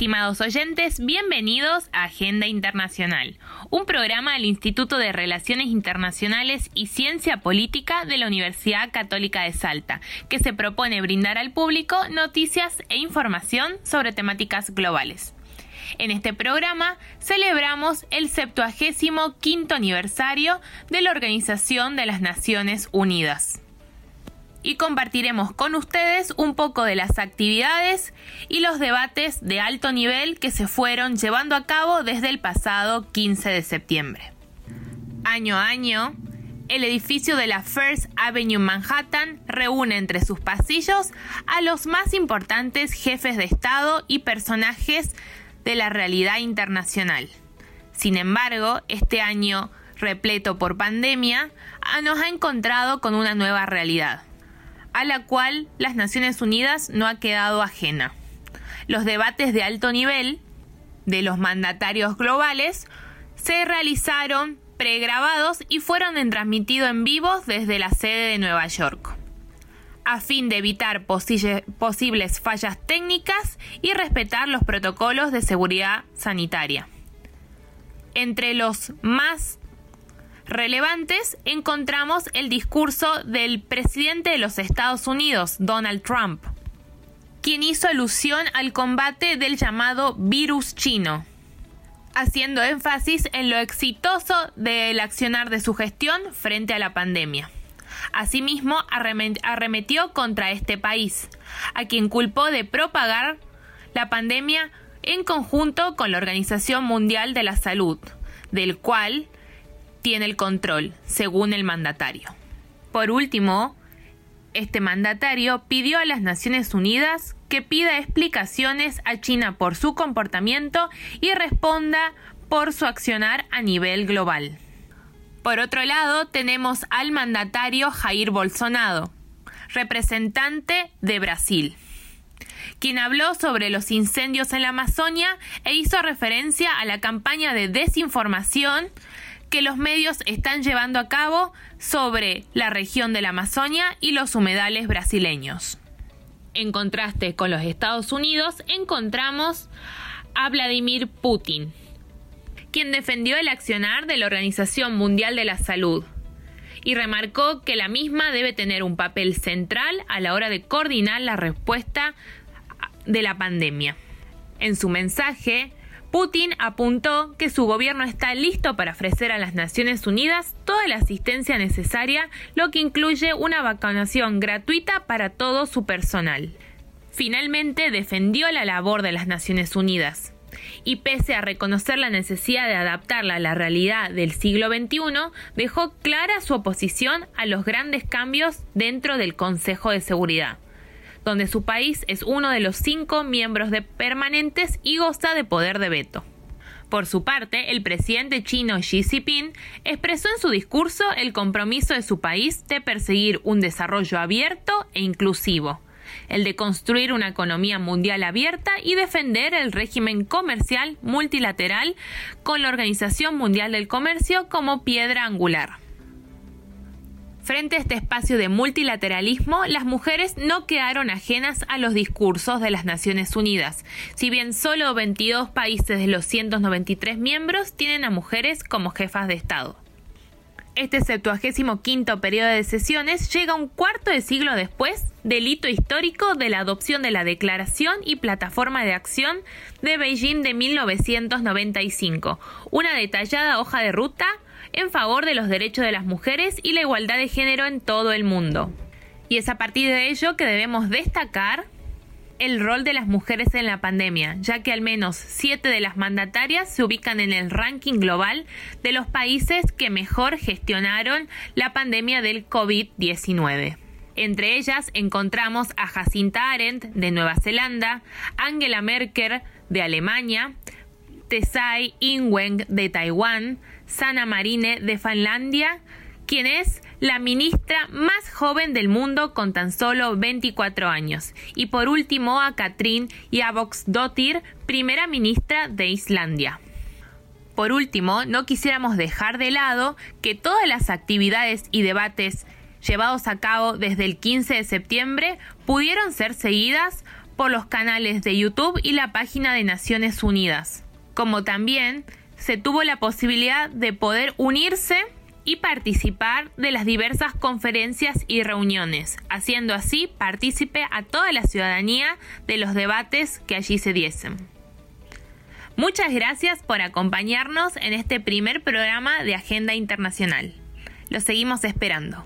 Estimados oyentes, bienvenidos a Agenda Internacional, un programa del Instituto de Relaciones Internacionales y Ciencia Política de la Universidad Católica de Salta, que se propone brindar al público noticias e información sobre temáticas globales. En este programa celebramos el 75 aniversario de la Organización de las Naciones Unidas y compartiremos con ustedes un poco de las actividades y los debates de alto nivel que se fueron llevando a cabo desde el pasado 15 de septiembre. Año a año, el edificio de la First Avenue Manhattan reúne entre sus pasillos a los más importantes jefes de Estado y personajes de la realidad internacional. Sin embargo, este año, repleto por pandemia, nos ha encontrado con una nueva realidad a la cual las Naciones Unidas no ha quedado ajena. Los debates de alto nivel de los mandatarios globales se realizaron pregrabados y fueron transmitidos en vivo desde la sede de Nueva York, a fin de evitar posibles fallas técnicas y respetar los protocolos de seguridad sanitaria. Entre los más relevantes encontramos el discurso del presidente de los Estados Unidos, Donald Trump, quien hizo alusión al combate del llamado virus chino, haciendo énfasis en lo exitoso del accionar de su gestión frente a la pandemia. Asimismo, arremetió contra este país, a quien culpó de propagar la pandemia en conjunto con la Organización Mundial de la Salud, del cual tiene el control, según el mandatario. Por último, este mandatario pidió a las Naciones Unidas que pida explicaciones a China por su comportamiento y responda por su accionar a nivel global. Por otro lado, tenemos al mandatario Jair Bolsonaro, representante de Brasil, quien habló sobre los incendios en la Amazonia e hizo referencia a la campaña de desinformación que los medios están llevando a cabo sobre la región de la Amazonia y los humedales brasileños. En contraste con los Estados Unidos, encontramos a Vladimir Putin, quien defendió el accionar de la Organización Mundial de la Salud y remarcó que la misma debe tener un papel central a la hora de coordinar la respuesta de la pandemia. En su mensaje, Putin apuntó que su gobierno está listo para ofrecer a las Naciones Unidas toda la asistencia necesaria, lo que incluye una vacunación gratuita para todo su personal. Finalmente defendió la labor de las Naciones Unidas y pese a reconocer la necesidad de adaptarla a la realidad del siglo XXI, dejó clara su oposición a los grandes cambios dentro del Consejo de Seguridad donde su país es uno de los cinco miembros de permanentes y goza de poder de veto. Por su parte, el presidente chino Xi Jinping expresó en su discurso el compromiso de su país de perseguir un desarrollo abierto e inclusivo, el de construir una economía mundial abierta y defender el régimen comercial multilateral con la Organización Mundial del Comercio como piedra angular. Frente a este espacio de multilateralismo, las mujeres no quedaron ajenas a los discursos de las Naciones Unidas, si bien solo 22 países de los 193 miembros tienen a mujeres como jefas de Estado. Este 75 periodo de sesiones llega un cuarto de siglo después del hito histórico de la adopción de la Declaración y Plataforma de Acción de Beijing de 1995, una detallada hoja de ruta en favor de los derechos de las mujeres y la igualdad de género en todo el mundo. Y es a partir de ello que debemos destacar el rol de las mujeres en la pandemia, ya que al menos siete de las mandatarias se ubican en el ranking global de los países que mejor gestionaron la pandemia del COVID-19. Entre ellas encontramos a Jacinta Arendt de Nueva Zelanda, Angela Merkel de Alemania, Tsai Ing-wen de Taiwán, Sana Marine de Finlandia, quien es la ministra más joven del mundo con tan solo 24 años. Y por último a Katrin Dottir, primera ministra de Islandia. Por último, no quisiéramos dejar de lado que todas las actividades y debates llevados a cabo desde el 15 de septiembre pudieron ser seguidas por los canales de YouTube y la página de Naciones Unidas, como también se tuvo la posibilidad de poder unirse y participar de las diversas conferencias y reuniones, haciendo así partícipe a toda la ciudadanía de los debates que allí se diesen. Muchas gracias por acompañarnos en este primer programa de Agenda Internacional. Los seguimos esperando.